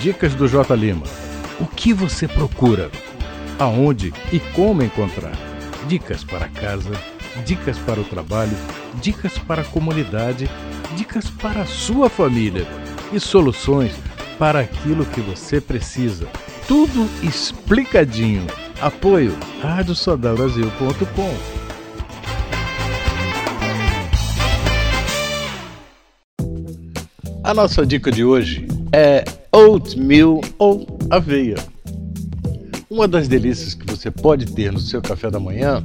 Dicas do J Lima. O que você procura? Aonde e como encontrar? Dicas para casa, dicas para o trabalho, dicas para a comunidade, dicas para a sua família e soluções para aquilo que você precisa. Tudo explicadinho. Apoio radiosodalbrasil.com. A nossa dica de hoje é oatmeal ou aveia. Uma das delícias que você pode ter no seu café da manhã,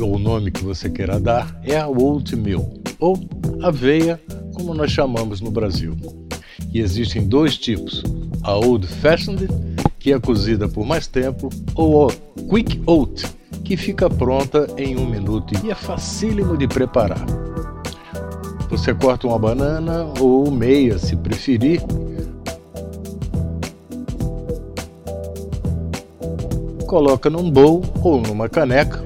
ou o nome que você queira dar, é a oatmeal ou aveia, como nós chamamos no Brasil. E existem dois tipos: a old fashioned, que é cozida por mais tempo, ou a quick oat, que fica pronta em um minuto e é facílimo de preparar. Você corta uma banana ou meia, se preferir. Coloca num bowl ou numa caneca.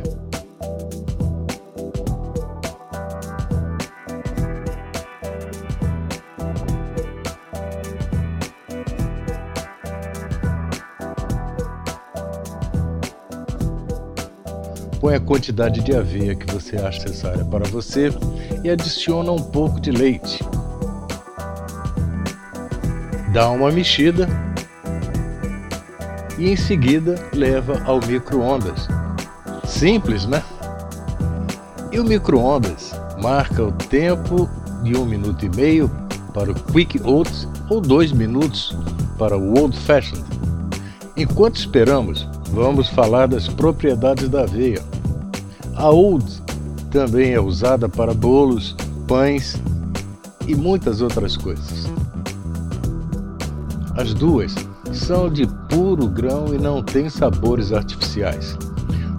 Põe a quantidade de aveia que você acha necessária para você e adiciona um pouco de leite. Dá uma mexida e em seguida leva ao micro-ondas. Simples, né? E o micro-ondas marca o tempo de um minuto e meio para o Quick Oats ou dois minutos para o Old Fashioned. Enquanto esperamos, vamos falar das propriedades da aveia. A Old também é usada para bolos, pães e muitas outras coisas. As duas são de puro grão e não têm sabores artificiais.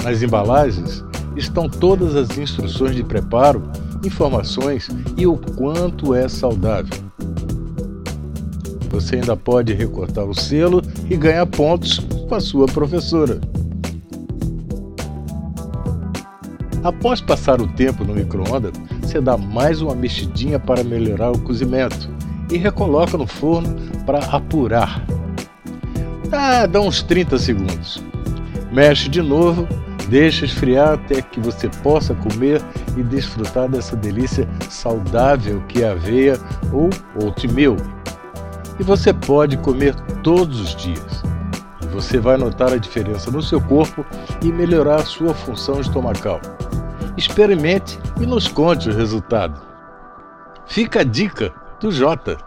Nas embalagens estão todas as instruções de preparo, informações e o quanto é saudável. Você ainda pode recortar o selo e ganhar pontos com a sua professora. Após passar o tempo no micro-ondas, você dá mais uma mexidinha para melhorar o cozimento e recoloca no forno para apurar. Ah, dá uns 30 segundos. Mexe de novo, deixa esfriar até que você possa comer e desfrutar dessa delícia saudável que é aveia ou oatmeal. E você pode comer todos os dias. Você vai notar a diferença no seu corpo e melhorar a sua função estomacal. Experimente e nos conte o resultado. Fica a dica do Jota.